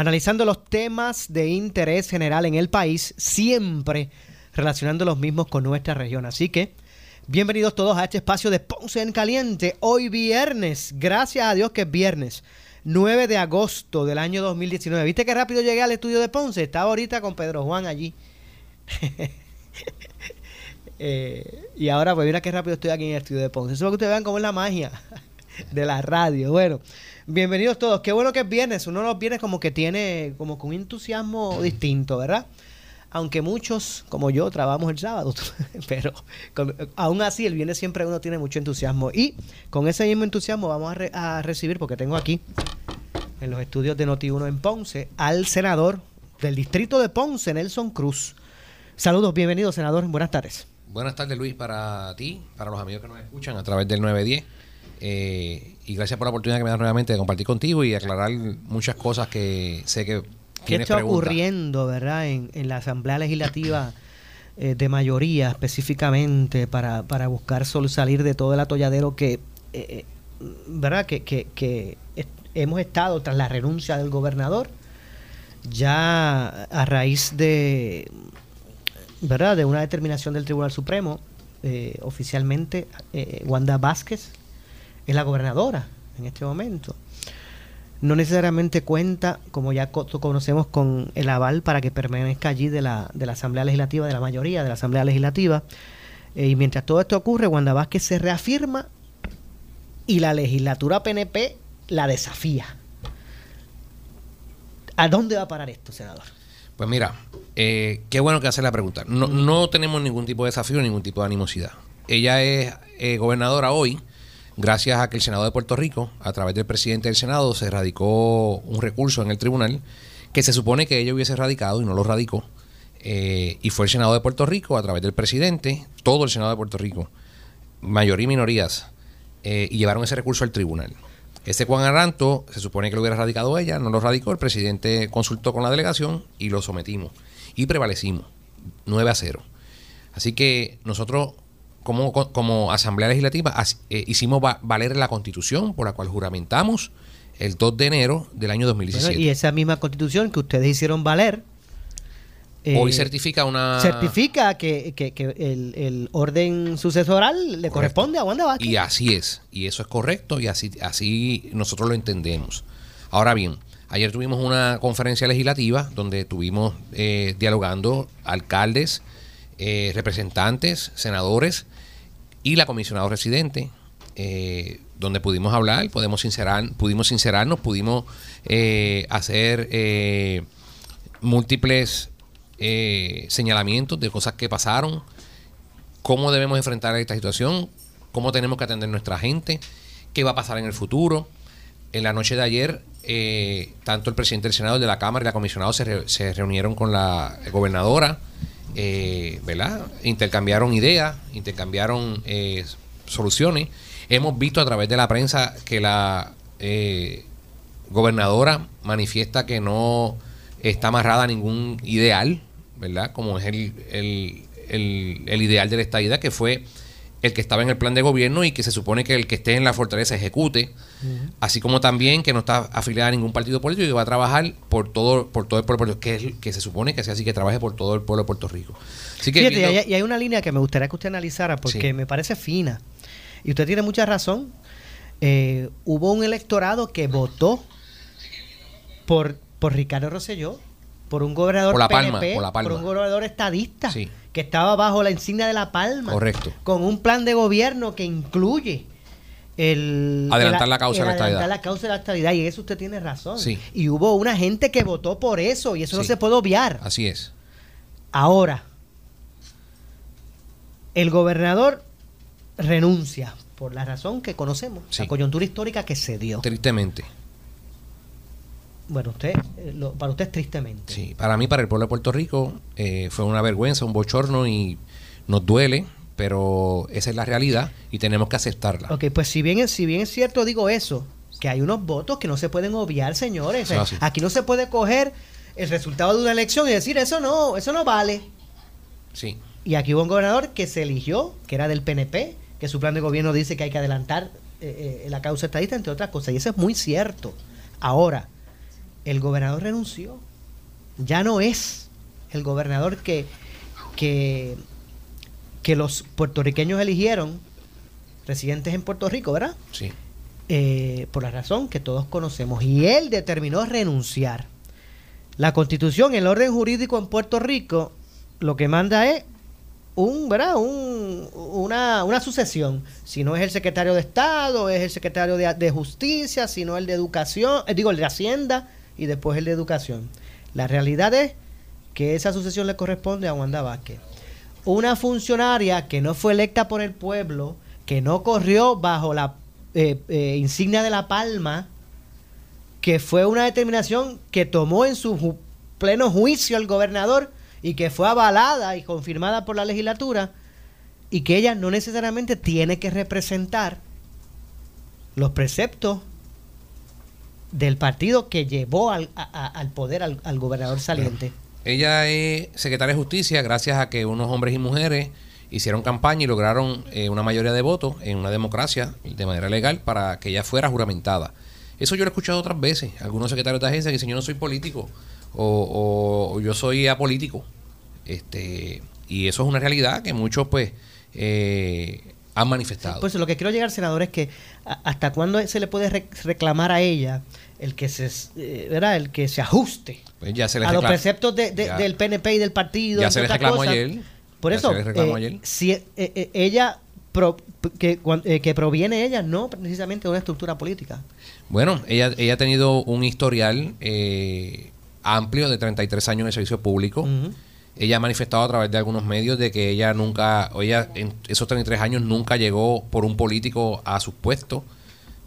analizando los temas de interés general en el país, siempre relacionando los mismos con nuestra región. Así que, bienvenidos todos a este espacio de Ponce en Caliente. Hoy viernes, gracias a Dios que es viernes, 9 de agosto del año 2019. ¿Viste qué rápido llegué al estudio de Ponce? Estaba ahorita con Pedro Juan allí. Eh, y ahora, pues mira qué rápido estoy aquí en el estudio de Ponce. Eso es que ustedes vean cómo es la magia de la radio. Bueno, Bienvenidos todos. Qué bueno que es viernes. Uno los viernes como que tiene como con un entusiasmo distinto, ¿verdad? Aunque muchos, como yo, trabajamos el sábado. Pero aún así, el viernes siempre uno tiene mucho entusiasmo. Y con ese mismo entusiasmo vamos a, recibir, porque tengo aquí en los estudios de Noti1 en Ponce, al senador del distrito de Ponce, Nelson Cruz. Saludos, bienvenido, senador. Buenas tardes. Buenas tardes, Luis, para ti, para los amigos que nos escuchan a través del 910. Eh, y gracias por la oportunidad que me das nuevamente de compartir contigo y aclarar muchas cosas que sé que... ¿Qué está ocurriendo, verdad, en, la Asamblea Legislativa eh, de mayoría específicamente para, para buscar salir de todo el atolladero que, eh, verdad, que, que, hemos estado tras la renuncia del gobernador? Ya a raíz de, ¿verdad? de una determinación del Tribunal Supremo, oficialmente Wanda Vázquez es la gobernadora en este momento. No necesariamente cuenta, como ya conocemos, con el aval para que permanezca allí de la, de la Asamblea Legislativa, de la mayoría de la Asamblea Legislativa. Eh, y mientras todo esto ocurre, Wanda Vázquez se reafirma y la legislatura PNP la desafía. ¿A dónde va a parar esto, senador? Pues mira, eh, qué bueno que hace la pregunta. No, no, tenemos ningún tipo de desafío, ningún tipo de animosidad. Ella es eh, gobernadora hoy gracias a que el Senado de Puerto Rico, a través del presidente del Senado, se radicó un recurso en el tribunal que se supone que ella hubiese radicado y no lo radicó. Eh, y fue el Senado de Puerto Rico, a través del presidente, todo el Senado de Puerto Rico, mayoría y minorías, eh, y llevaron ese recurso al tribunal. Ese Juan Aranto se supone que lo hubiera radicado ella, no lo radicó, el presidente consultó con la delegación y lo sometimos. Y prevalecimos, 9 a 0. Así que nosotros como, como Asamblea Legislativa eh, hicimos valer la constitución por la cual juramentamos el 2 de enero del año 2017. y esa misma constitución que ustedes hicieron valer. Hoy eh, certifica una. Certifica que, el, orden sucesoral le corresponde a Wanda Vázquez. Y así es. Y eso es correcto y así, así nosotros lo entendemos. Ahora bien, ayer tuvimos una conferencia legislativa donde estuvimos eh, dialogando alcaldes, representantes, senadores y la comisionada residente, eh, donde pudimos hablar, podemos sincerar, pudimos sincerarnos, pudimos eh, hacer eh, múltiples señalamientos de cosas que pasaron, cómo debemos enfrentar esta situación, cómo tenemos que atender nuestra gente, qué va a pasar en el futuro. En la noche de ayer, tanto el presidente del Senado, de la Cámara y la comisionada se, se reunieron con la gobernadora eh, ¿verdad? Intercambiaron ideas, intercambiaron eh, soluciones. Hemos visto a través de la prensa que la eh, gobernadora manifiesta que no está amarrada a ningún ideal, ¿verdad? Como es el, el, el, el ideal de la estadidad, que fue el que estaba en el plan de gobierno y que se supone que el que esté en la fortaleza ejecute, así como también que no está afiliada a ningún partido político y que va a trabajar por todo, por todo el pueblo, que, que se supone que sea así, que trabaje por todo el pueblo de Puerto Rico. Así que y, hay, una línea que me gustaría que usted analizara porque me parece fina. Y usted tiene mucha razón. Eh, hubo un electorado que votó por, por Ricardo Rosselló, por un gobernador por la Palma, por, la Palma. por un gobernador estadista. Sí que estaba bajo la insignia de La Palma. Correcto. Con un plan de gobierno que incluye el... Adelantar la causa de la estabilidad. la causa de la estabilidad. Y eso usted tiene razón. Sí. Y hubo una gente que votó por eso y eso no se puede obviar. Así es. Ahora, el gobernador renuncia por la razón que conocemos, la coyuntura histórica que se dio. Tristemente. Bueno, usted, eh, lo- para usted es tristemente. Sí, para mí, para el pueblo de Puerto Rico, eh, fue una vergüenza, un bochorno y nos duele, pero esa es la realidad y tenemos que aceptarla. Ok, pues si bien, es, si bien es cierto, digo eso, que hay unos votos que no se pueden obviar, señores. Así. Aquí no se puede coger el resultado de una elección y decir, eso no, eso no vale. Sí, Y aquí hubo un gobernador que se eligió, que era del PNP, que su plan de gobierno dice que hay que adelantar eh, eh, la causa estadista, entre otras cosas. Y eso es muy cierto. Ahora, el gobernador renunció. Ya no es el gobernador que, que, que los puertorriqueños eligieron, residentes en Puerto Rico, ¿verdad? sí. Eh, por la razón que todos conocemos. Y él determinó renunciar. La constitución, el orden jurídico en Puerto Rico, lo que manda es un, ¿verdad? Un, una, una sucesión. Si no es el secretario de Estado, es el secretario de, de Justicia, si no el de Educación, eh, digo, el de Hacienda y después el de Educación. La realidad es que esa sucesión le corresponde a Wanda Vázquez. Una funcionaria que no fue electa por el pueblo, que no corrió bajo la eh, eh, insignia de la palma, que fue una determinación que tomó en su pleno juicio el gobernador y que fue avalada y confirmada por la legislatura y que ella no necesariamente tiene que representar los preceptos del partido que llevó al, a- al poder al, al gobernador saliente. Ella es secretaria de justicia gracias a que unos hombres y mujeres hicieron campaña y lograron eh, una mayoría de votos en una democracia de manera legal para que ella fuera juramentada. Eso yo lo he escuchado otras veces. Algunos secretarios de agencia que dicen yo no soy político o, o- o yo soy apolítico. Este, y eso es una realidad que muchos pues eh, han manifestado. Pues lo que quiero llegar, senador, es que hasta cuándo se le puede re- reclamar a ella el que se, eh, ¿verdad? El que se ajuste Pues ya se a los preceptos de- del PNP y del partido. Ya se le otras reclamó ayer. Por Ya eso, eh, ayer. si eh, eh, ella pro- que, que proviene ella no precisamente de una estructura política. Bueno, ella, ella ha tenido un historial eh, amplio de 33 años de servicio público. Ella ha manifestado a través de algunos medios de que ella nunca, o ella en esos 33 años nunca llegó por un político a sus puestos.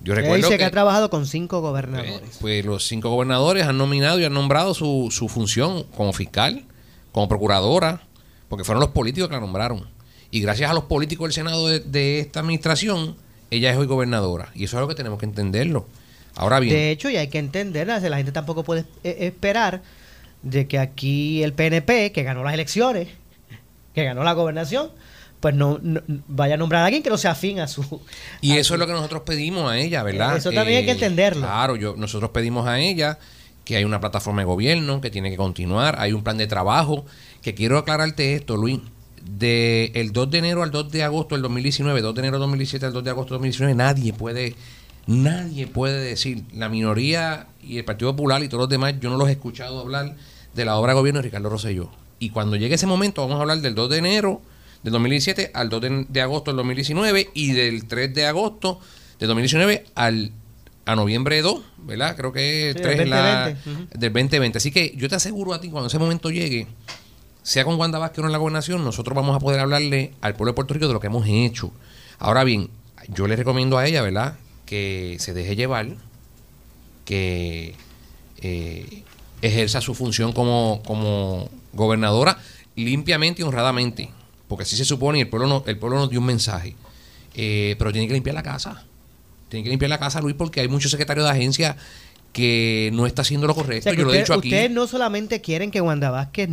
Yo recuerdo dice que, que, ha trabajado con cinco eh, gobernadores. pues los cinco gobernadores han nominado y han nombrado su, su función como fiscal, como procuradora, porque fueron los políticos que la nombraron. Y gracias a los políticos del Senado de, de esta administración, ella es hoy gobernadora. Y eso es algo que tenemos que entenderlo. Ahora bien, De hecho, y hay que entender, la gente tampoco puede eh, esperar de que aquí el PNP, que ganó las elecciones, que ganó la gobernación, pues no, no- vaya a nombrar a alguien que no sea afín a su... Y a eso su- es lo que nosotros pedimos a ella, ¿verdad? Eh, Eso también hay que entenderlo. Claro, yo, nosotros pedimos a ella que hay una plataforma de gobierno que tiene que continuar, hay un plan de trabajo, que quiero aclararte esto, Luis, de el 2 de enero al 2 de agosto del 2019, 2 de enero del 2017 al 2 de agosto del 2019, nadie puede, nadie puede decir, la minoría y el Partido Popular y todos los demás, yo no los he escuchado hablar de la obra de gobierno de Ricardo Rosselló. Y cuando llegue ese momento, vamos a hablar del 2 de enero del 2017 al 2 de, de agosto del 2019 y del 3 de agosto del 2019 al a noviembre 2, ¿verdad? Creo que el Sí, 3 del es la 2020, ujú. del 2020. Así que yo te aseguro a ti, cuando ese momento llegue, sea con Wanda Vázquez o en la gobernación, nosotros vamos a poder hablarle al pueblo de Puerto Rico de lo que hemos hecho. Ahora bien, yo le recomiendo a ella, ¿verdad? Que se deje llevar, que eh, ejerza su función como, como gobernadora limpiamente y honradamente, porque así se supone y el pueblo, no, el pueblo nos dio un mensaje. Eh, pero tiene que limpiar la casa. Tiene que limpiar la casa, Luis, porque hay muchos secretarios de agencia que no está haciendo lo O correcto. sea, Yo lo he usted- dicho aquí. Ustedes no solamente quieren que Wanda Vázquez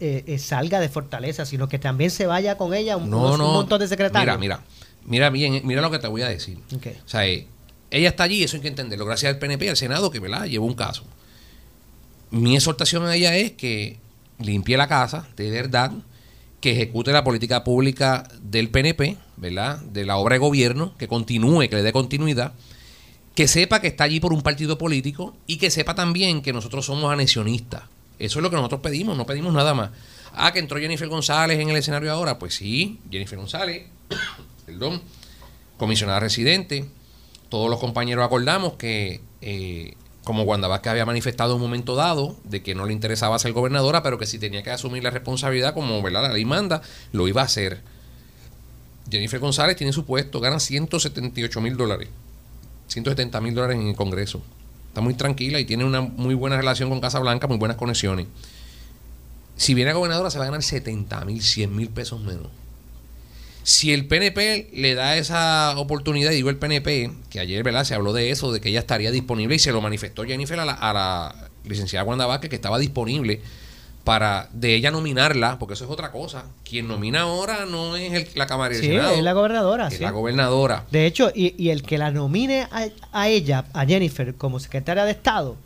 eh, eh, salga de Fortaleza, sino que también se vaya con ella un, No, unos- un no. montón de secretarios. Mira, mira. Mira bien, mira lo que te voy a decir. O sea, eh, ella está allí, eso hay que entenderlo, gracias al PNP y al Senado que ¿verdad? llevó un caso. Mi exhortación a ella es que limpie la casa, de verdad, que ejecute la política pública del PNP, ¿verdad? De la obra de gobierno, que continúe, que le dé continuidad, que sepa que está allí por un partido político y que sepa también que nosotros somos anexionistas. Eso es lo que nosotros pedimos, no pedimos nada más. Ah, que entró Jennifer González en el escenario ahora. Pues sí, Jennifer González, perdón, comisionada residente. Todos los compañeros acordamos que, eh, como Wanda Vázquez había manifestado en un momento dado, de que no le interesaba ser gobernadora, pero que si tenía que asumir la responsabilidad, como ¿verdad? la ley manda, lo iba a hacer. Jennifer González tiene su puesto, gana 178 mil dólares. 170 mil dólares en el Congreso. está muy tranquila y tiene una muy buena relación con Casa Blanca, muy buenas conexiones. Si viene a gobernadora se va a ganar 70 mil, 100 mil pesos menos. Si el PNP le da esa oportunidad, digo el PNP, que ayer ¿verdad? se habló de eso, de que ella estaría disponible y se lo manifestó Jennifer a la, a la licenciada Wanda Vázquez, que estaba disponible para de ella nominarla, porque eso es otra cosa. Quien nomina ahora no es el, la Cámara Sí, Senado, es la gobernadora. es sí. la gobernadora. De hecho, y, y el que la nomine a, a ella, a Jennifer, como secretaria de Estado,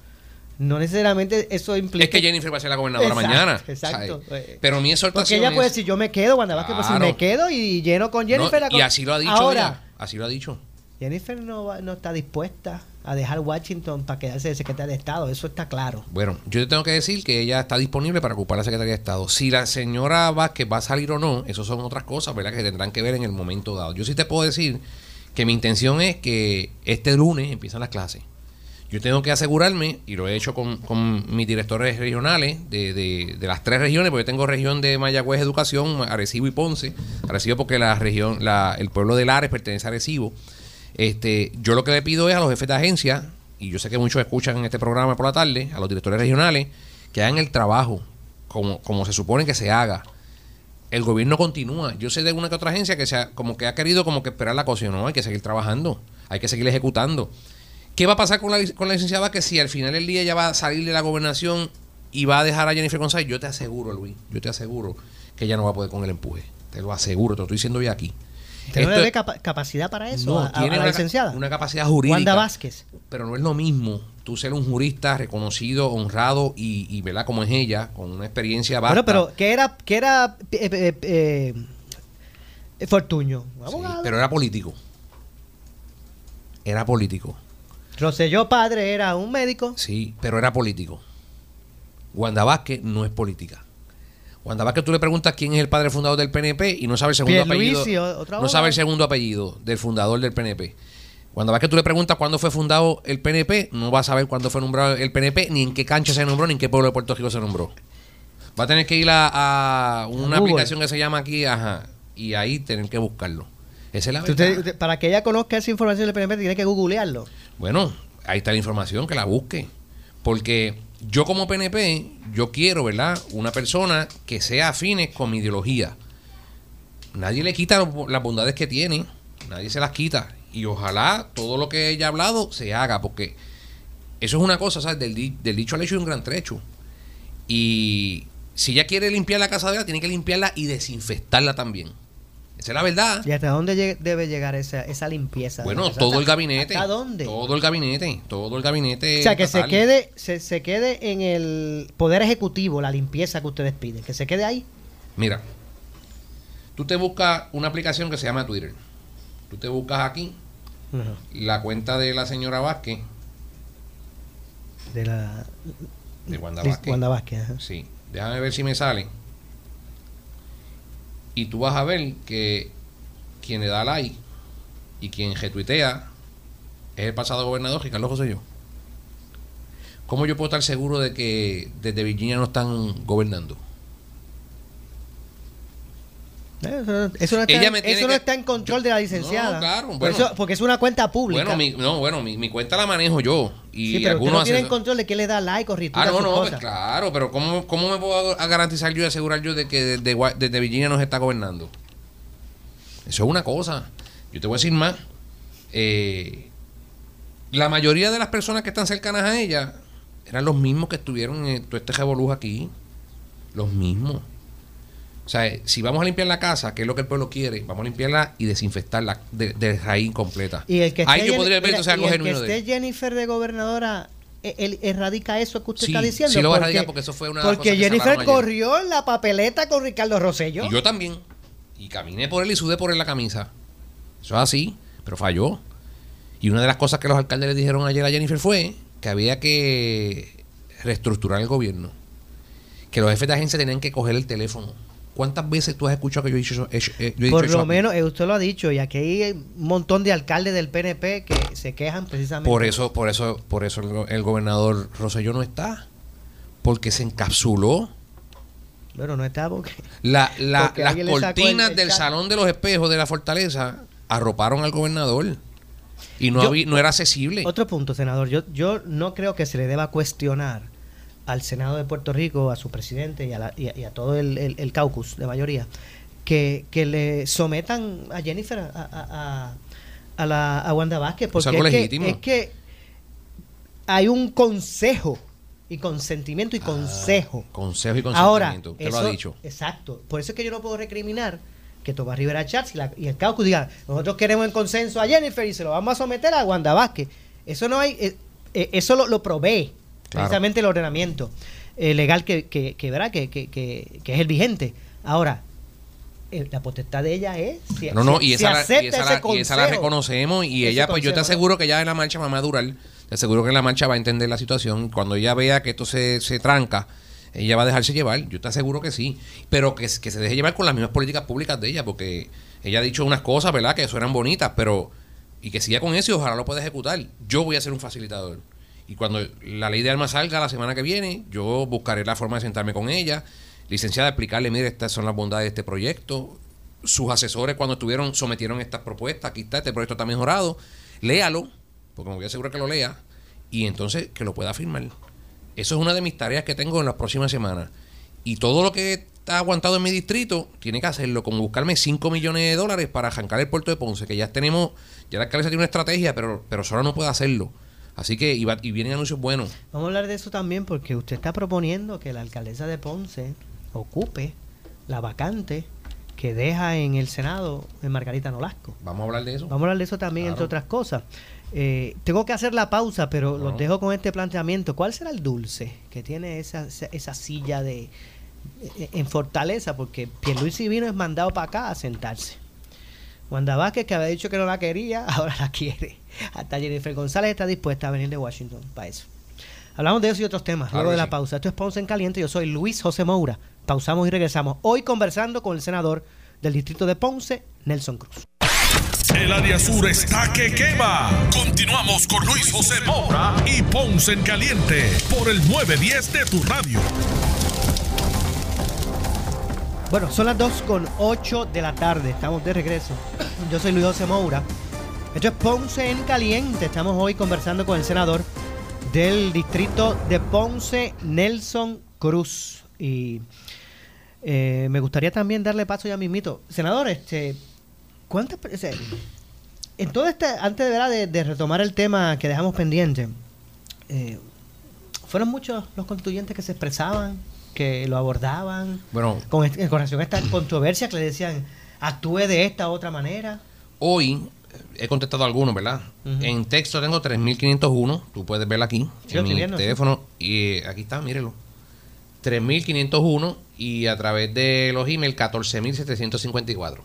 no necesariamente eso implica. Es que Jennifer va a ser la gobernadora Exacto, mañana. exacto. ¿sabes? Pero mi exhortación Porque ella puede es- decir, yo me quedo, Wanda Vázquez, pues si Claro. me quedo y lleno con Jennifer. No, y así lo ha dicho Ahora, ella, Así lo ha dicho. Jennifer no, va- no está dispuesta a dejar Washington para quedarse de secretaria de Estado, eso está claro. Bueno, yo te tengo que decir que ella está disponible para ocupar la Secretaría de Estado. Si la señora Vázquez va a salir o no, eso son otras cosas, ¿verdad? Que tendrán que ver en el momento dado. Yo sí te puedo decir que mi intención es que este lunes empiezan las clases. Yo tengo que asegurarme, y lo he hecho con, con mis directores regionales de, de- las tres regiones, porque yo tengo región de Mayagüez Educación, Arecibo y Ponce. Arecibo porque la región, la, el pueblo de Lares pertenece a Arecibo. Este, yo lo que le pido es a los jefes de agencia, y yo sé que muchos escuchan en este programa por la tarde, a los directores regionales, que hagan el trabajo como, como se supone que se haga. El gobierno continúa. Yo sé de una que otra agencia que se ha, como que ha querido como que esperar la cosa. No, hay que seguir trabajando, hay que seguir ejecutando. ¿Qué va a pasar con la, con la licenciada que si al final del día ella va a salir de la gobernación y va a dejar a Jennifer González? Yo te aseguro, Luis, yo te aseguro que ella no va a poder con el empuje. Te lo aseguro, te lo estoy diciendo ya aquí. ¿Usted no capa- capacidad para eso no, a, a- a tiene la una, licenciada? una capacidad jurídica. Wanda Vázquez. Pero no es lo mismo tú ser un jurista reconocido, honrado y, y ¿verdad? Como es ella, con una experiencia vasta. Bueno, pero ¿qué era, qué era eh, eh, eh, Fortuño? Sí, pero era político. Era político. Rosselló padre era un médico. Sí, pero era político. Wanda Vázquez no es política. Wanda Vázquez tú le preguntas quién es el padre fundador del PNP y no sabe el segundo Pierluisi, apellido. No sabe el segundo apellido del fundador del PNP. Wanda Vázquez tú le preguntas cuándo fue fundado el PNP, no va a saber cuándo fue nombrado el PNP, ni en qué cancha se nombró, ni en qué pueblo de Puerto Rico se nombró. Va a tener que ir a, a una Google. aplicación que se llama aquí, ajá, y ahí tener que buscarlo. Esa es la Usted- verdad. usted- para que ella conozca esa información del PNP tiene que googlearlo. Bueno, ahí está la información, que la busque. Porque yo como PNP, yo quiero, ¿verdad? Una persona que sea afines con mi ideología. Nadie le quita las bondades que tiene, nadie se las quita. Y ojalá todo lo que ella ha hablado se haga, porque eso es una cosa, ¿sabes? Del, del dicho al hecho hay un gran trecho. Y si ella quiere limpiar la casa de ella, tiene que limpiarla y desinfectarla también. Esa es la verdad. ¿Y hasta dónde lleg- debe llegar esa, esa limpieza? Bueno, todo ¿Hasta- el gabinete. ¿Hasta dónde? Todo el gabinete. Todo el gabinete. o sea, que se quede, se, se quede en el poder ejecutivo la limpieza que ustedes piden. Que se quede ahí. Mira, tú te buscas una aplicación que se llama Twitter. Tú te buscas aquí la cuenta de la señora Vázquez, De la de Wanda Vázquez. Wanda Vázquez. ajá. Sí, déjame ver si me sale. Y tú vas a ver que quien le da like y quien retuitea es el pasado gobernador Ricardo Rosselló. ¿Cómo yo puedo estar seguro de que desde Virginia no están gobernando? Eso, eso no, está, Ella me tiene eso no que- está en control de la licenciada. No, claro, Por bueno. eso- porque es una cuenta pública. Bueno, mi, no, bueno, mi, mi cuenta la manejo yo. Y sí, pero algunos no tiene hacen- control de quién le da like o Ah, no, no, pues claro, pero ¿cómo, cómo me puedo garantizar yo y asegurar yo de que desde, Gua- desde Virginia nos está gobernando? Eso es una cosa. Yo te voy a decir más. Eh, la mayoría de las personas que están cercanas a ella eran los mismos que estuvieron en todo este revolú aquí. Los mismos. O sea, eh, si vamos a limpiar la casa, que es lo que el pueblo quiere, vamos a limpiarla y desinfectarla de, de raíz completa. Y el que esté, Ahí yo Jen- podría ver mira, entonces algo y el genuino que de esté Jennifer de gobernadora, e- él erradica eso que usted Sí, está diciendo. sí lo erradica porque eso fue una de las Porque cosas Jennifer ayer. corrió en la papeleta con Ricardo Rosselló. Y yo también. Y caminé por él y sudé por él la camisa. Eso es así, pero falló. Y una de las cosas que los alcaldes le dijeron ayer a Jennifer fue que había que reestructurar el gobierno. Que los jefes de agencia tenían que coger el teléfono. ¿Cuántas veces tú has escuchado que yo he dicho eso? eh, yo he dicho Por lo menos, eh, usted lo ha dicho, y aquí hay un montón de alcaldes del PNP que se quejan precisamente. Por eso, por eso, por eso el, go- el gobernador Rosselló no está. Porque se encapsuló. Bueno, no está porque. La, la- Porque las cortinas el- el del salón de los espejos de la fortaleza arroparon al gobernador. Y no, Yo- había- no era accesible. Otro punto, senador. Yo, yo no creo que se le deba cuestionar al Senado de Puerto Rico, a su presidente y a, la- y a- y a todo el, el- el caucus de mayoría, que, que le sometan a Jennifer, a, a, la, a Wanda Vázquez. Porque es, que, es que hay un consejo y consentimiento y consejo. Consejo y Ahora, consentimiento. Usted eso- lo ha dicho. Exacto. Por eso es que yo no puedo recriminar que Tomás Rivera Chats y, la- y el caucus digan, nosotros queremos en consenso a Jennifer y se lo vamos a someter a Wanda Vázquez. Eso no hay, eh, eh, eso lo, lo provee Claro. precisamente el ordenamiento eh, legal que, que, que, ¿verdad? Que, que, es el vigente. Ahora, eh, la potestad de ella es si, No, no, si- y si esa, la, y acepta esa ese la- y esa la reconocemos y ella, pues yo te aseguro que ya en la marcha va a madurar, te aseguro que en la marcha va a entender la situación, cuando ella vea que esto se, se tranca, ella va a dejarse llevar, yo te aseguro que sí, pero que, que se deje llevar con las mismas políticas públicas de ella, porque ella ha dicho unas cosas, ¿verdad?, que suenan bonitas, pero, y que siga con eso y ojalá lo pueda ejecutar, yo voy a ser un facilitador. Y cuando la ley de armas salga la semana que viene, yo buscaré la forma de sentarme con ella, licenciada, explicarle, mire, estas son las bondades de este proyecto, sus asesores cuando estuvieron sometieron estas propuestas, aquí está, este proyecto está mejorado, léalo, porque me voy a asegurar que lo lea, y entonces que lo pueda firmar. Eso es una de mis tareas que tengo en las próximas semanas. Y todo lo que está aguantado en mi distrito, tiene que hacerlo, como buscarme 5 millones de dólares para arrancar el puerto de Ponce, que ya tenemos, ya la alcaldesa tiene una estrategia, pero, pero sola no puede hacerlo. Así que, y, va- y vienen anuncios buenos. Vamos a hablar de eso también porque usted está proponiendo que la alcaldesa de Ponce ocupe la vacante que deja en el Senado en Margarita Nolasco. Vamos a hablar de eso. Vamos a hablar de eso también, Claro. entre otras cosas. Eh, tengo que hacer la pausa, pero los dejo con este planteamiento. ¿Cuál será el dulce que tiene esa, esa, silla de eh, en Fortaleza? Porque Pierluisi vino es mandado para acá a sentarse. Wanda Vázquez, que había dicho que no la quería, ahora la quiere. Hasta Jennifer González está dispuesta a venir de Washington para eso. Hablamos de eso y otros temas Claro luego de la sí. pausa. Esto es Ponce en Caliente. Yo soy Luis José Moura. Pausamos y regresamos. Hoy conversando con el senador del distrito de Ponce, Nelson Cruz. El área sur está que quema. Continuamos con Luis José Moura y Ponce en Caliente por el 910 de tu radio. Bueno, son las 2 con 8 de la tarde. Estamos de regreso. Yo soy Luis José Moura. Esto es Ponce en Caliente. Estamos hoy conversando con el senador del distrito de Ponce, Nelson Cruz. Y eh, me gustaría también darle paso ya mismito. Senador, este, ¿cuántas... pe- o sea, en todo este, antes de, de, de retomar el tema que dejamos pendiente, eh, fueron muchos los constituyentes que se expresaban, que lo abordaban, Bueno, con, en relación a esta controversia que le decían, actúe de esta u otra manera. hoy eh, he contestado algunos, ¿verdad? En texto tengo 3501, tú puedes verla aquí, Sí, en mi viendo, sí. teléfono, y eh, aquí está, mírelo. 3501 y a través de los emails 14754.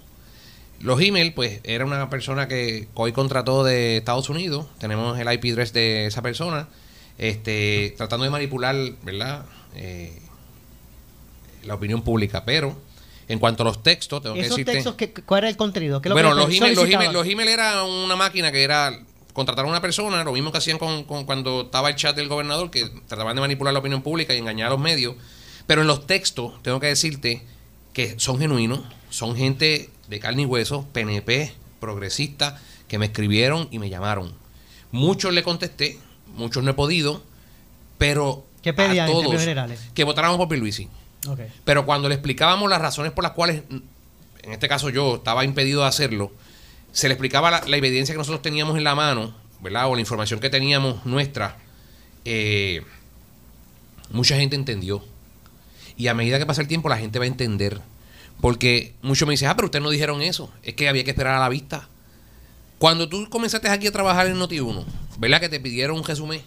Los emails, pues, era una persona que hoy contrató de Estados Unidos, tenemos el IP address de esa persona, este, tratando de manipular, ¿verdad? Eh, la opinión pública, pero en cuanto a los textos, tengo que Esos decirte... textos, ¿qué- ¿cuál era el contenido? ¿Qué es lo Bueno, que los emails, los, los era una máquina que era contratar a una persona, lo mismo que hacían con, con cuando estaba el chat del gobernador, que trataban de manipular la opinión pública y engañar a los medios. Pero en los textos, tengo que decirte que son genuinos, son gente de carne y hueso, PNP, progresista, que me escribieron y me llamaron. Muchos le contesté, muchos no he podido, pero ¿Qué pedían a en todos términos generales? que votáramos por Pierluisi. Pero cuando le explicábamos las razones por las cuales, en este caso yo, estaba impedido de hacerlo, se le explicaba la, la evidencia que nosotros teníamos en la mano, ¿verdad? O la información que teníamos nuestra, eh, mucha gente entendió. Y a medida que pasa el tiempo, la gente va a entender. Porque muchos me dicen, ah, pero ustedes no dijeron eso. Es que había que esperar a la vista. Cuando tú comenzaste aquí a trabajar en Noti1, ¿verdad? Que te pidieron un resumen.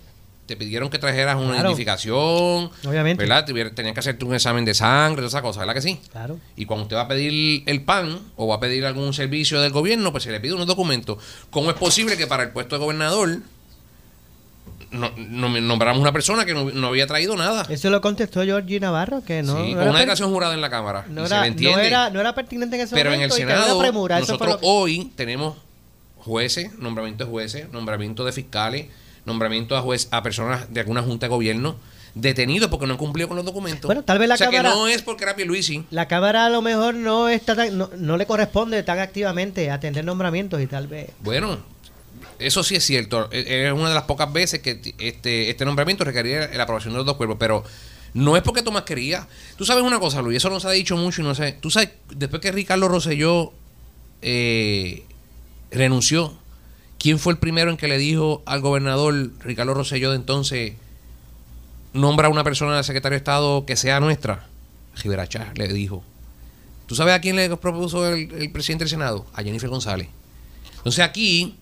Te pidieron que trajeras una Claro. identificación. Obviamente. ¿Verdad? Tenían que hacerte un examen de sangre, toda esa cosa, ¿verdad que sí? Claro. Y cuando usted va a pedir el PAN o va a pedir algún servicio del gobierno, pues se le pide unos documentos. ¿Cómo es posible que para el puesto de gobernador no, no- nombramos una persona que no, no había traído nada? Eso lo contestó Georgie Navarro, que no, sí, con una declaración jurada en la Cámara. no era- se le entiende. no era- no era pertinente en ese Pero en el momento y que había Senado, premura, nosotros que- hoy tenemos jueces, nombramiento de jueces, nombramiento de fiscales, nombramiento a juez, a personas de alguna junta de gobierno detenidos porque no han cumplido con los documentos. Bueno, tal vez la o sea Cámara- que no es porque era Pierluisi. La Cámara a lo mejor no está tan- no, no le corresponde tan activamente atender nombramientos y tal vez... Bueno, Eso sí es cierto. E, es una de las pocas veces que este, este nombramiento requería la aprobación de los dos cuerpos, pero no es porque Tomás quería. Tú sabes una cosa, Luis, eso no se ha dicho mucho y no sé. Tú sabes, después que Ricardo Rosselló eh, renunció, ¿quién fue el primero en que le dijo al gobernador Ricardo Rosselló de entonces nombra a una persona del secretario de Estado que sea nuestra? Rivera le dijo. ¿Tú sabes a quién le propuso el, presidente del Senado? A Jennifer González. Entonces aquí,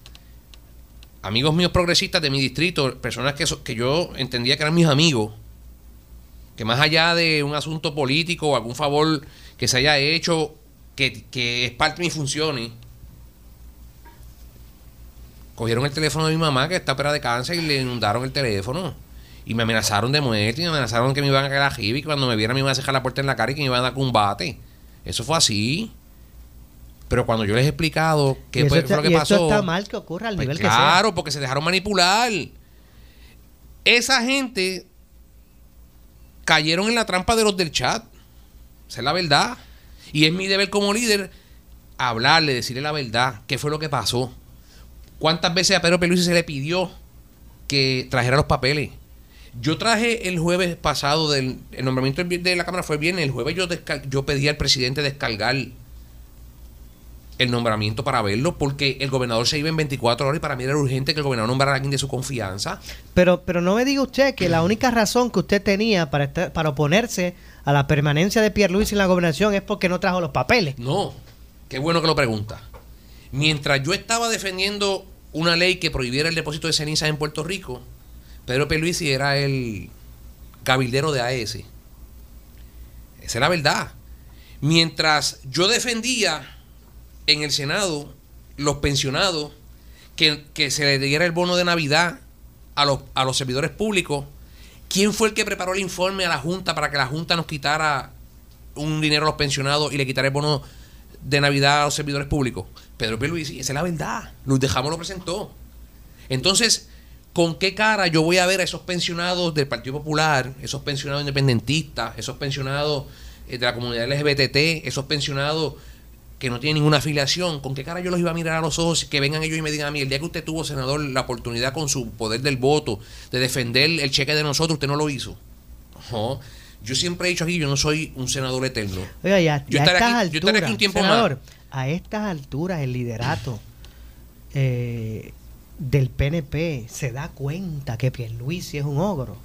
amigos míos progresistas de mi distrito, personas que, que yo entendía que eran mis amigos, que más allá de un asunto político o algún favor que se haya hecho, que, que es parte de mis funciones, cogieron el teléfono de mi mamá que está operada de cáncer y le inundaron el teléfono. Y me amenazaron de muerte y me amenazaron que me iban a caer a y cuando me vieran me iban a dejar la puerta en la cara y que me iban a dar combate. Eso fue así. Pero cuando yo les he explicado qué fue, lo que pasó. Eso está mal que ocurra al pues nivel que sea. Claro, porque se dejaron manipular. Esa gente cayeron en la trampa de los del chat. Esa es la verdad. Y es mi deber como líder hablarle, decirle la verdad. ¿Qué fue lo que pasó? ¿Cuántas veces a Pedro Pelusi se le pidió que trajera los papeles? Yo traje el jueves pasado del el nombramiento de la Cámara fue bien. El jueves yo, yo pedí al presidente descargar el nombramiento para verlo porque el gobernador se iba en 24 horas y para mí era urgente que el gobernador nombrara a alguien de su confianza. Pero, pero no me diga usted que la única razón que usted tenía para, para oponerse a la permanencia de Pierre Luis en la gobernación es porque no trajo los papeles. No, qué bueno que lo pregunta. Mientras yo estaba defendiendo una ley que prohibiera el depósito de cenizas en Puerto Rico, Pedro Luisi era el cabildero de AES. Esa es la verdad. Mientras yo defendía en el Senado los pensionados que, se le diera el bono de Navidad a los, a los servidores públicos, ¿quién fue el que preparó el informe a la Junta para que la Junta nos quitara un dinero a los pensionados y le quitara el bono de Navidad a los servidores públicos? Pedro Luisi, esa es la verdad. Luis Dejamos lo presentó. Entonces, ¿Con qué cara yo voy a ver a esos pensionados del Partido Popular, esos pensionados independentistas, esos pensionados eh, de la comunidad LGBT, esos pensionados que no tienen ninguna afiliación, ¿con qué cara yo los iba a mirar a los ojos que vengan ellos y me digan a mí, el día que usted tuvo, senador, la oportunidad con su poder del voto de defender el cheque de nosotros, usted no lo hizo? Yo siempre he dicho aquí, yo no soy un senador eterno. Oiga, ya, yo, estaré aquí, yo aquí un tiempo senador, A estas alturas, el liderato eh, del PNP se da cuenta que Pierluisi es un ogro.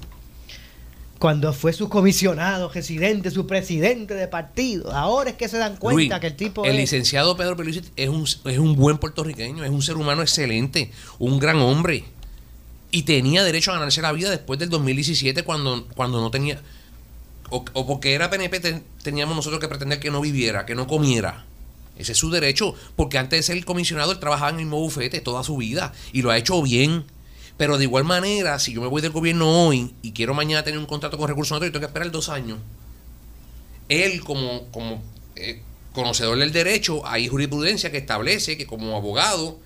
Cuando fue su comisionado residente, su presidente de partido. Ahora es que se dan cuenta que el tipo El licenciado Pedro Pierluisi es un, es un buen puertorriqueño, es un ser humano excelente, un gran hombre. Y tenía derecho a ganarse la vida después del 2017 cuando, cuando no tenía... O, porque era PNP teníamos nosotros que pretender que no viviera, que no comiera. Ese es su derecho, porque antes de ser el comisionado él trabajaba en el mismo bufete toda su vida y lo ha hecho bien. Pero de igual manera, si yo me voy del gobierno hoy y quiero mañana tener un contrato con recursos naturales, tengo que esperar dos años. Él, como, como eh, conocedor del derecho, hay jurisprudencia que establece que como abogado,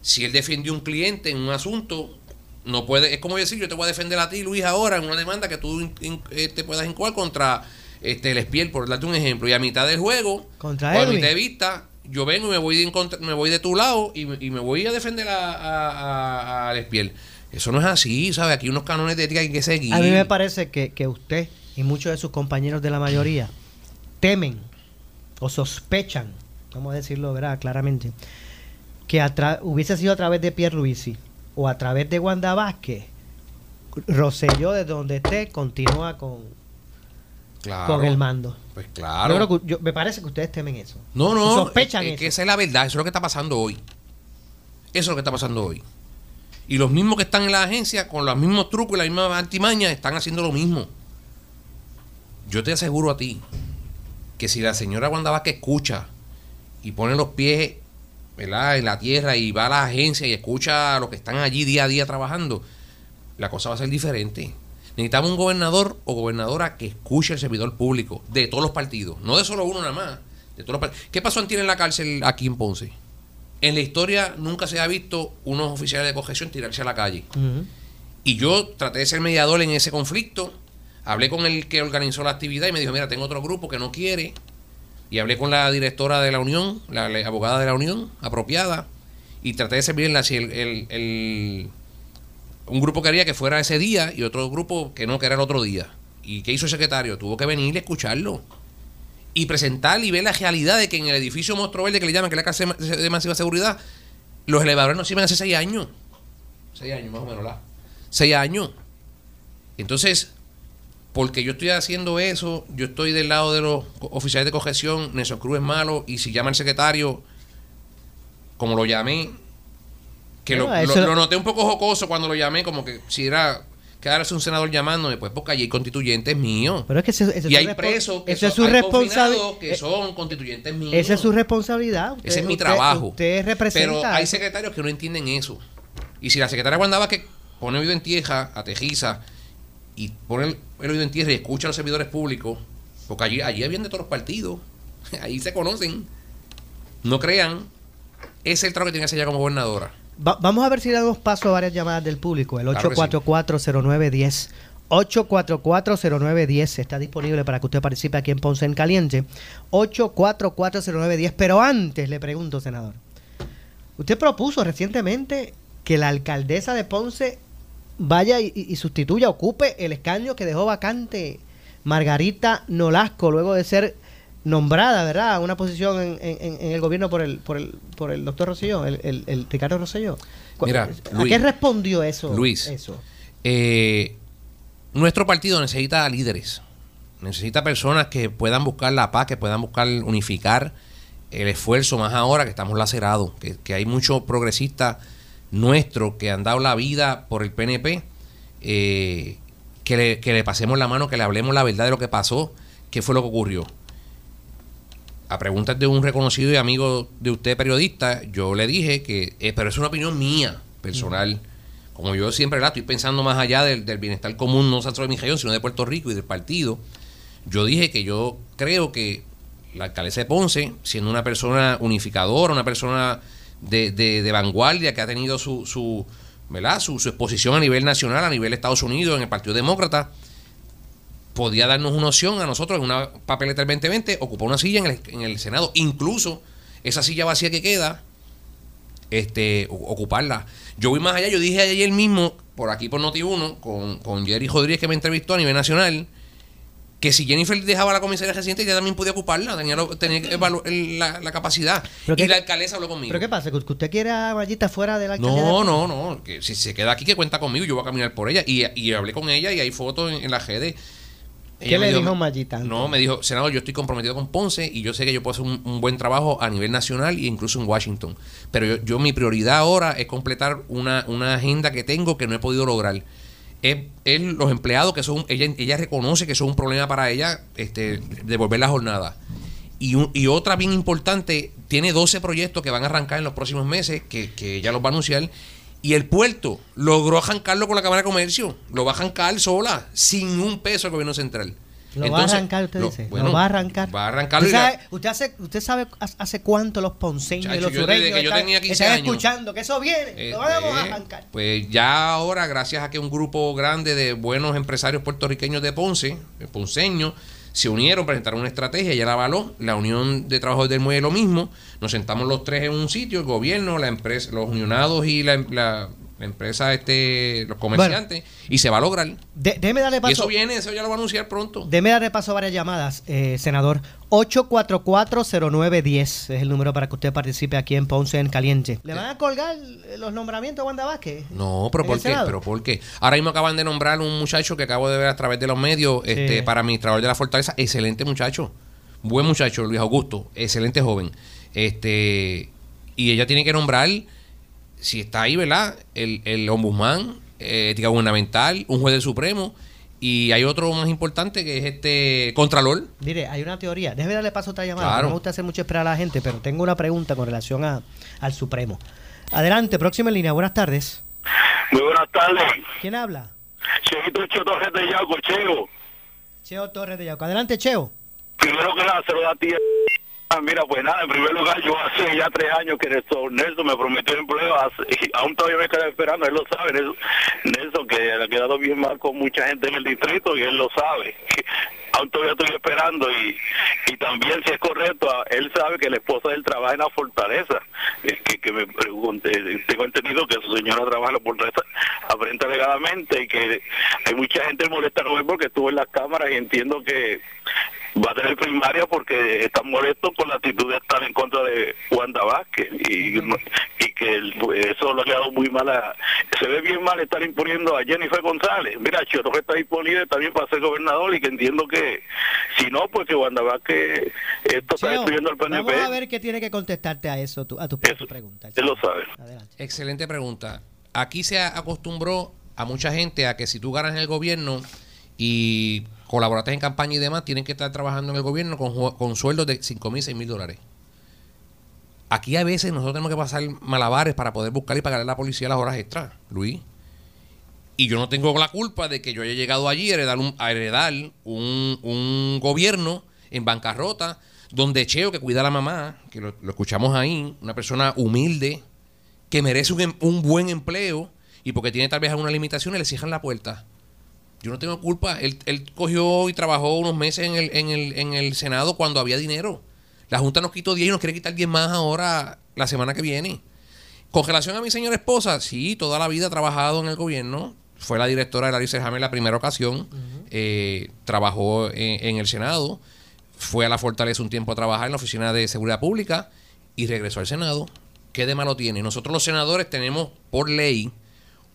si él defiende un cliente en un asunto, no puede, es como decir, yo te voy a defender a ti, Luis, ahora en una demanda que tú eh, te puedas incoar contra este, el Espiel, por darte un ejemplo, y a mitad del juego, Contra cuando te vista, yo vengo y me voy de, me voy de tu lado y, me voy a defender a, a, Espiel. Eso no es así, ¿sabes? Aquí unos canones de ética hay que seguir. A mí me parece que, usted y muchos de sus compañeros de la mayoría temen o sospechan, vamos a decirlo ¿verdad? claramente, que hubiese sido a través de Pierre Luisi o a través de Wanda Vázquez, Roselló de donde esté continúa con, con el mando. Pues claro. me parece que ustedes temen eso. No, no. Sospechan es, que esa es la verdad. Eso es lo que está pasando hoy. Eso es lo que está pasando hoy. Y los mismos que están en la agencia, con los mismos trucos y la misma antimaña, están haciendo lo mismo. Yo te aseguro a ti que si la señora Wanda que escucha y pone los pies en la tierra y va a la agencia y escucha a los que están allí día a día trabajando, la cosa va a ser diferente. Necesitamos un gobernador o gobernadora que escuche al servidor público de todos los partidos, no de solo uno nada más. De todos los ¿Qué pasó en en la cárcel aquí en Ponce? En la historia nunca se ha visto unos oficiales de cojeción tirarse a la calle. Y yo traté de ser mediador en ese conflicto. Hablé con el que organizó la actividad y me dijo, mira, tengo otro grupo que no quiere. Y hablé con la directora de la Unión, la abogada de la Unión, apropiada. y traté de el, el- el- un grupo quería que fuera ese día y otro grupo que no, que era el otro día. ¿Y qué hizo el secretario? Tuvo que venir y escucharlo. Y presentar y ver la realidad de que en el edificio Monstruo Verde que le llaman, que es la casa de máxima seguridad, los elevadores no sirven hace seis años. Seis años más o menos, ¿la? Seis años. Entonces, porque yo estoy haciendo eso, yo estoy del lado de los oficiales de cojeción, Nelson Cruz es malo, y si llama el secretario, como lo llamé, que lo, Bueno, lo- eso- lo noté un poco jocoso cuando lo llamé, como que si era quedarse un senador llamándome, pues porque allí hay constituyentes míos. Pero es que eso, eso y hay presos que eso es son- su hay responsabilidad. que son constituyentes míos. Esa es su responsabilidad. Usted- Ese es mi usted- trabajo. Usted representa. Pero hay secretarios que no entienden eso. Y si la secretaria Wanda que pone oído en tierra, atejiza, y pone el, el oído en tierra y escucha a los servidores públicos, porque allí, allí vienen de todos los partidos, ahí se conocen, no crean, ese es el trabajo que tiene que hacer ella como gobernadora. Va- vamos a ver si le damos paso a varias llamadas del público. El Claro que sí. 844-0910. 844-0910 está disponible para que usted participe aquí en Ponce en Caliente. 844-0910. Pero antes le pregunto, senador. Usted propuso recientemente que la alcaldesa de Ponce vaya y, y sustituya, ocupe el escaño que dejó vacante Margarita Nolasco luego de ser nombrada, ¿verdad? Una posición en, en- en el gobierno por el, por el, por el doctor Rosselló, el, el- el Ricardo Rosselló. Mira, ¿A Luis. qué respondió eso? Luis. Eso? Eh, nuestro partido necesita líderes, necesita personas que puedan buscar la paz, que puedan buscar unificar el esfuerzo, más ahora que estamos lacerados, que, que hay muchos progresistas nuestros que han dado la vida por el PNP, eh, que, le, que le pasemos la mano, que le hablemos la verdad de lo que pasó, qué fue lo que ocurrió. A preguntas de un reconocido y amigo de usted, periodista, yo le dije que, eh, pero es una opinión mía, personal. Como yo siempre la estoy pensando más allá del, del bienestar común, no solo de mi región, sino de Puerto Rico y del partido. Yo dije que yo creo que la alcaldesa de Ponce, siendo una persona unificadora, una persona de, de- de vanguardia que ha tenido su, su, ¿verdad? Su, su exposición a nivel nacional, a nivel de Estados Unidos, en el Partido Demócrata, podía darnos una opción a nosotros en una papeleta del 2020, ocupar una silla en el, en el Senado. Incluso esa silla vacía que queda, este, ocuparla. Yo voy más allá, yo dije ayer mismo, por aquí por Noti1, con, con Jerry Rodríguez que me entrevistó a nivel nacional, que si Jennifer dejaba la comisaría reciente, ella también podía ocuparla, tenía, lo- tenía la, la capacidad. Pero y la alcaldesa habló conmigo. ¿Pero qué pasa? ¿Que usted quiere a Mayita fuera de la alcaldía? No, no, no. Que si se queda aquí, que cuenta conmigo. Yo voy a caminar por ella. Y, y hablé con ella y hay fotos en, en las redes. ¿Qué le dijo antes? No, me dijo, senador, yo estoy comprometido con Ponce y yo sé que yo puedo hacer un, un buen trabajo a nivel nacional e incluso en Washington. Pero yo, yo mi prioridad ahora es completar una, una agenda que tengo que no he podido lograr. Es, es los empleados que son, ella, ella reconoce que es un problema para ella, este, devolver la jornada. Y, un- y otra bien importante, tiene 12 proyectos que van a arrancar en los próximos meses, que, que ella los va a anunciar. Y el puerto logró arrancarlo con la Cámara de Comercio. Lo va a arrancar sola, sin un peso del gobierno central. Lo va a arrancar, usted lo- dice. bueno, lo va a arrancar. Va a arrancarlo. ¿Usted sabe, usted, hace, usted sabe hace cuánto los ponceños y los sureños que yo están, tenía 15 están años. escuchando que eso viene. Eh, lo vamos a eh, arrancar. Pues ya ahora, gracias a que un grupo grande de buenos empresarios puertorriqueños de Ponce, ponceños, se unieron, presentaron una estrategia, ya la avaló, la Unión de Trabajadores del Muelle lo mismo, nos sentamos los tres en un sitio, el gobierno, la empresa, los unionados y la, la- la empresa, este, los comerciantes, y se va a lograr. De- déjeme darle Y paso. eso viene, eso ya lo va a anunciar pronto. Déjeme darle paso a varias llamadas, eh, senador. 8440910 es el número para que usted participe aquí en Ponce en Caliente. ¿Le van a colgar los nombramientos a Wanda Vázquez? No, pero ¿En ¿por qué? Pero ¿por qué? Ahora mismo acaban de nombrar un muchacho que acabo de ver a través de los medios este, para administrador de la fortaleza. Excelente muchacho. Buen muchacho, Luis Augusto. Excelente joven. Este Y ella tiene que nombrar, si está ahí, ¿verdad? El, el ombudsman, eh, ética gubernamental, un juez del Supremo. Y hay otro más importante que es este Contralor. Mire, hay una teoría. Déjeme darle paso a otra llamada. Claro. No me gusta hacer mucho esperar a la gente, pero tengo una pregunta con relación a, al Supremo. Adelante, próxima en línea. Buenas tardes. Muy buenas tardes. ¿Quién habla? Cheito Chotorres de Yaco, Cheo. Cheo Torres de Yauco. Adelante, Cheo. Primero que nada, se lo da a ti. Ah, Mira, pues nada, en primer lugar, yo hace ya tres años que Nelson, Nelson me prometió empleo, hace- aún todavía me queda esperando, él lo sabe, Nelson, Nelson, que ha quedado bien mal con mucha gente en el distrito y él lo sabe. aún todavía estoy esperando y, y también si es correcto, él sabe que la esposa de él trabaja en la fortaleza, que, que me pregunte, tengo entendido que su señora trabaja en la fortaleza aparenta legalmente y que hay mucha gente molesta no ver porque estuvo en las cámaras y entiendo que va a tener primaria porque están molestos por la actitud de estar en contra de Wanda Vázquez. Y, y que eso lo ha quedado muy mal se ve bien mal estar imponiendo a Jennifer González. Mira Choto que está disponible también para ser gobernador y que entiendo que si no pues que Wanda Vázquez esto está destruyendo al PNP vamos a ver qué tiene que contestarte a eso a tu pregunta él lo sabe. Excelente pregunta. Aquí se acostumbró a mucha gente a que si tú ganas el gobierno y colaborantes en campaña y demás tienen que estar trabajando en el gobierno con, con sueldos de 5 mil, 6 mil dólares. Aquí a veces nosotros tenemos que pasar malabares para poder buscar y pagar a la policía las horas extras, Luis. Y yo no tengo la culpa de que yo haya llegado allí a heredar un, a heredar un, gobierno en bancarrota, donde Cheo, que cuida a la mamá, que lo, escuchamos ahí, una persona humilde, que merece un, em, buen empleo, y porque tiene tal vez alguna limitación, le cierran la puerta. Yo no tengo culpa. Él, él cogió y trabajó unos meses en el, en, el, en el Senado cuando había dinero. La Junta nos quitó 10 y nos quiere quitar 10 más ahora la semana que viene. Con relación a mi señora esposa, sí, toda la vida ha trabajado en el gobierno. Fue la directora de la Jamés la primera ocasión. Eh, trabajó en, en, el Senado. Fue a la Fortaleza un tiempo a trabajar en la Oficina de Seguridad Pública y regresó al Senado. ¿Qué de malo tiene? Nosotros los senadores tenemos por ley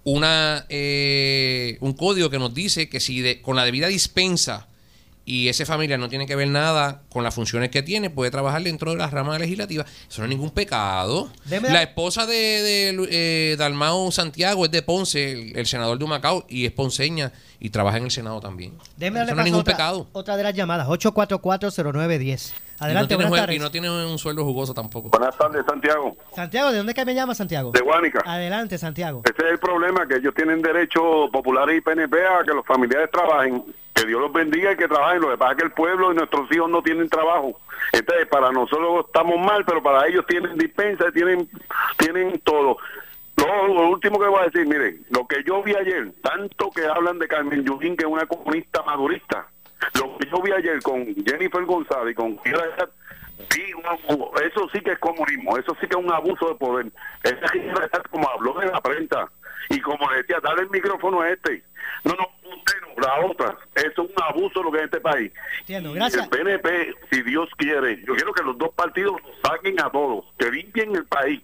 una, eh, un código que nos dice que si de, con la debida dispensa y esa familia no tiene que ver nada con las funciones que tiene, puede trabajar dentro de las ramas legislativas. Eso no es ningún pecado. la esposa de, de eh, Dalmao Santiago es de Ponce, el, senador de Humacao, y es ponceña y trabaja en el Senado también. Eso no es ningún pecado. Otra de las llamadas, 8440910. Adelante, y no, tiene, y no tiene un sueldo jugoso tampoco. Buenas tardes, Santiago. Santiago, ¿de dónde que me llama Santiago? De Guánica. Adelante, Santiago. Ese es el problema, que ellos tienen derecho populares y PNP a que los familiares trabajen. Que Dios los bendiga y que trabajen. Lo que pasa es que el pueblo y nuestros hijos no tienen trabajo. Entonces, para nosotros estamos mal, pero para ellos tienen dispensa, tienen, tienen todo. Lo, último que voy a decir, miren, lo que yo vi ayer, tanto que hablan de Carmen Yujin, que es una comunista madurista, lo que yo vi ayer con Jennifer González y con eso sí que es comunismo, eso sí que es un abuso de poder. Esa como habló de la prensa y como decía, dale el micrófono a este. No, no, usted no, la otra. Eso es un abuso lo que es este país. Entiendo, gracias. El PNP, si Dios quiere, yo quiero que los dos partidos saquen a todos, que limpien el país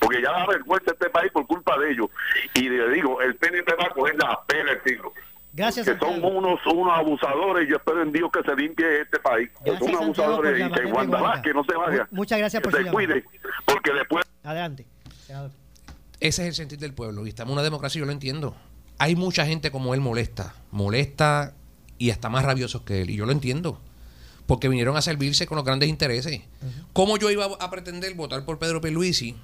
porque ya da vergüenza este país por culpa de ellos. Y le digo, el PNP va a coger la pena el siglo. Gracias, que son unos, unos abusadores y yo espero en Dios que se limpie este país. son unos abusadores y que Guandalá, que no se vaya. Muchas gracias por se cuide, porque después... Adelante. Ese es el sentir del pueblo y estamos en una democracia, yo lo entiendo. Hay mucha gente como él molesta, molesta y hasta más rabiosos que él, y yo lo entiendo porque vinieron a servirse con los grandes intereses. ¿Cómo yo iba a pretender votar por Pedro Peluisi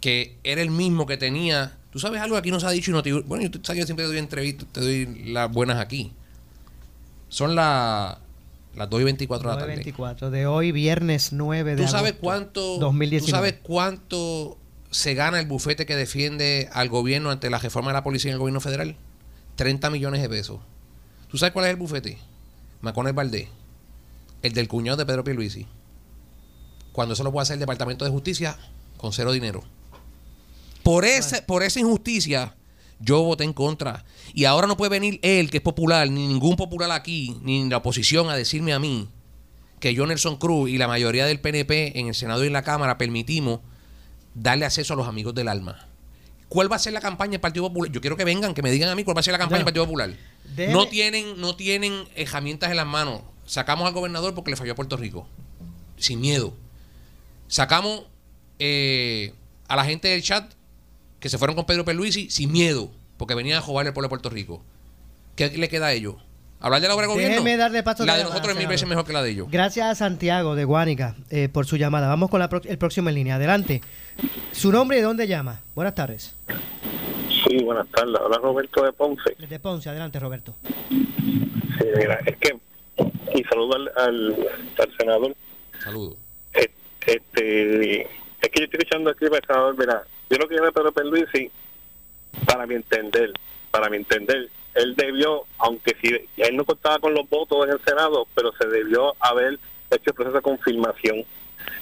que era el mismo que tenía. Tú sabes algo que aquí nos ha dicho y no te. Bueno, yo, sabes, yo siempre te doy entrevistas, te doy las buenas aquí. Son las 2 y 24 de la tarde. 24 de hoy, viernes 9 de ¿Tú sabes cuánto, 2019. ¿Tú sabes cuánto se gana el bufete que defiende al gobierno ante la reforma de la policía en el gobierno federal? 30 millones de pesos. ¿Tú sabes cuál es el bufete? Macones Valdés. El del cuñado de Pedro Pierluisi. Cuando eso lo puede hacer el Departamento de Justicia con cero dinero. Por, ese, por esa injusticia, yo voté en contra. Y ahora no puede venir él, que es popular, ni ningún popular aquí, ni la oposición, a decirme a mí que yo, Nelson Cruz, y la mayoría del PNP en el Senado y en la Cámara permitimos darle acceso a los amigos del alma. ¿Cuál va a ser la campaña del Partido Popular? Yo quiero que vengan, que me digan a mí cuál va a ser la campaña del Partido Popular. No tienen, no tienen herramientas en las manos. Sacamos al gobernador porque le falló a Puerto Rico. Sin miedo. Sacamos eh, a la gente del chat que se fueron con Pedro Perluisi sin miedo, porque venían a jugarle al pueblo de Puerto Rico. ¿Qué le queda a ellos? ¿Hablar de la obra de gobierno? Darle paso la de nosotros es mil veces mejor que la de ellos. Gracias a Santiago de Guánica eh, por su llamada. Vamos con el próximo en línea. Adelante. ¿Su nombre y de dónde llama? Buenas tardes. Sí, buenas tardes. Hola Roberto de Ponce. De Ponce, adelante Roberto. Sí, mira, es que... Y saludo al, al, senador. Saludo. Este, es que yo estoy escuchando aquí, senador, mira, yo lo que quiero Pedro Perluisi, para mi entender, para mi entender, él debió, aunque si él no contaba con los votos en el Senado, pero se debió haber hecho el proceso de confirmación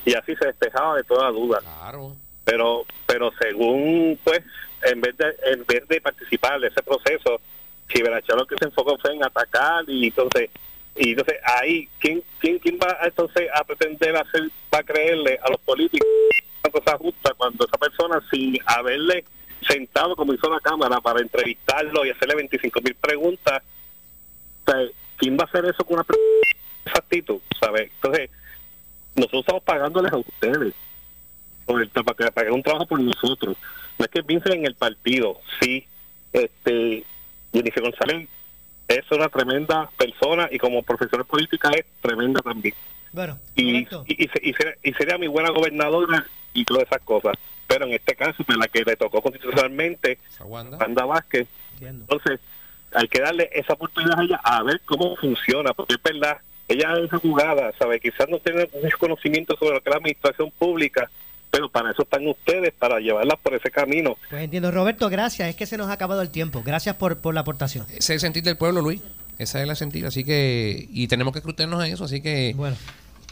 y así se despejaba de toda duda. Claro. Pero, pero según pues, en vez de en vez de participar de ese proceso, si lo que se enfocó fue en atacar y entonces y entonces ahí quién quién quién va entonces a pretender hacer va a creerle a los políticos cosa justa cuando esa persona sin haberle sentado como hizo la cámara para entrevistarlo y hacerle 25 mil preguntas quién va a hacer eso con una esa actitud sabes entonces nosotros estamos pagándoles a ustedes por el, para que paguen un trabajo por nosotros. No es que piensen en el partido sí este Jennifer González es una tremenda persona y como profesora política es tremenda también. Bueno, y, y, y, sería, y, sería, mi buena gobernadora y todas esas cosas. Pero en este caso, pues la que le tocó constitucionalmente, Wanda Vázquez, entonces hay que darle esa oportunidad a ella a ver cómo funciona, porque es verdad, ella es jugada, ¿sabe? Quizás no tiene mucho conocimiento sobre lo que es la administración pública, pero para eso están ustedes, para llevarlas por ese camino. Pues entiendo, Roberto, gracias, es que se nos ha acabado el tiempo. Gracias por, por la aportación. Ese es el sentir del pueblo, Luis. Esa es la sentir, así que, y tenemos que escrutarnos en eso, así que bueno.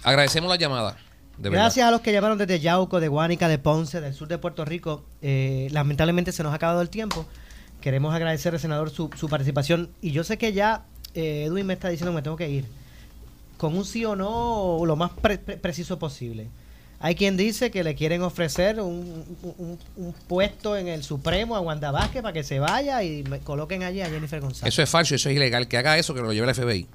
agradecemos la llamada. Gracias a los que llamaron desde Yauco, de Guánica, de Ponce, del sur de Puerto Rico. Eh, lamentablemente se nos ha acabado el tiempo. Queremos agradecer al senador su, participación. Y yo sé que ya eh, Edwin me está diciendo que me tengo que ir. Con un sí o no, lo más preciso posible. Hay quien dice que le quieren ofrecer un, puesto en el Supremo a Wanda Vázquez para que se vaya y me coloquen allí a Jennifer González. Eso es falso, eso es ilegal. Que haga eso, que lo lleve el FBI.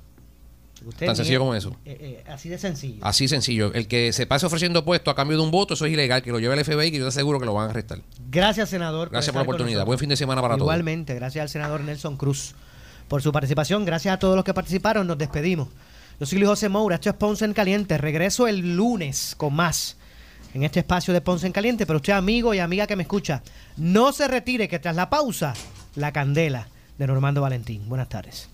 Tan sencillo como eso. Eh, eh, así de sencillo. Así sencillo. El que se pase ofreciendo puesto a cambio de un voto, eso es ilegal. Que lo lleve el FBI, que yo te aseguro que lo van a arrestar. Gracias, senador. Gracias por, la oportunidad. Buen fin de semana para todos. Igualmente, gracias al senador Nelson Cruz por su participación. Gracias a todos los que participaron. Nos despedimos. Yo soy Luis José Moura. Esto es Ponce en Caliente. Regreso el lunes con más en este espacio de Ponce en Caliente. Pero usted, amigo y amiga que me escucha, no se retire que tras la pausa, la candela de Normando Valentín. Buenas tardes.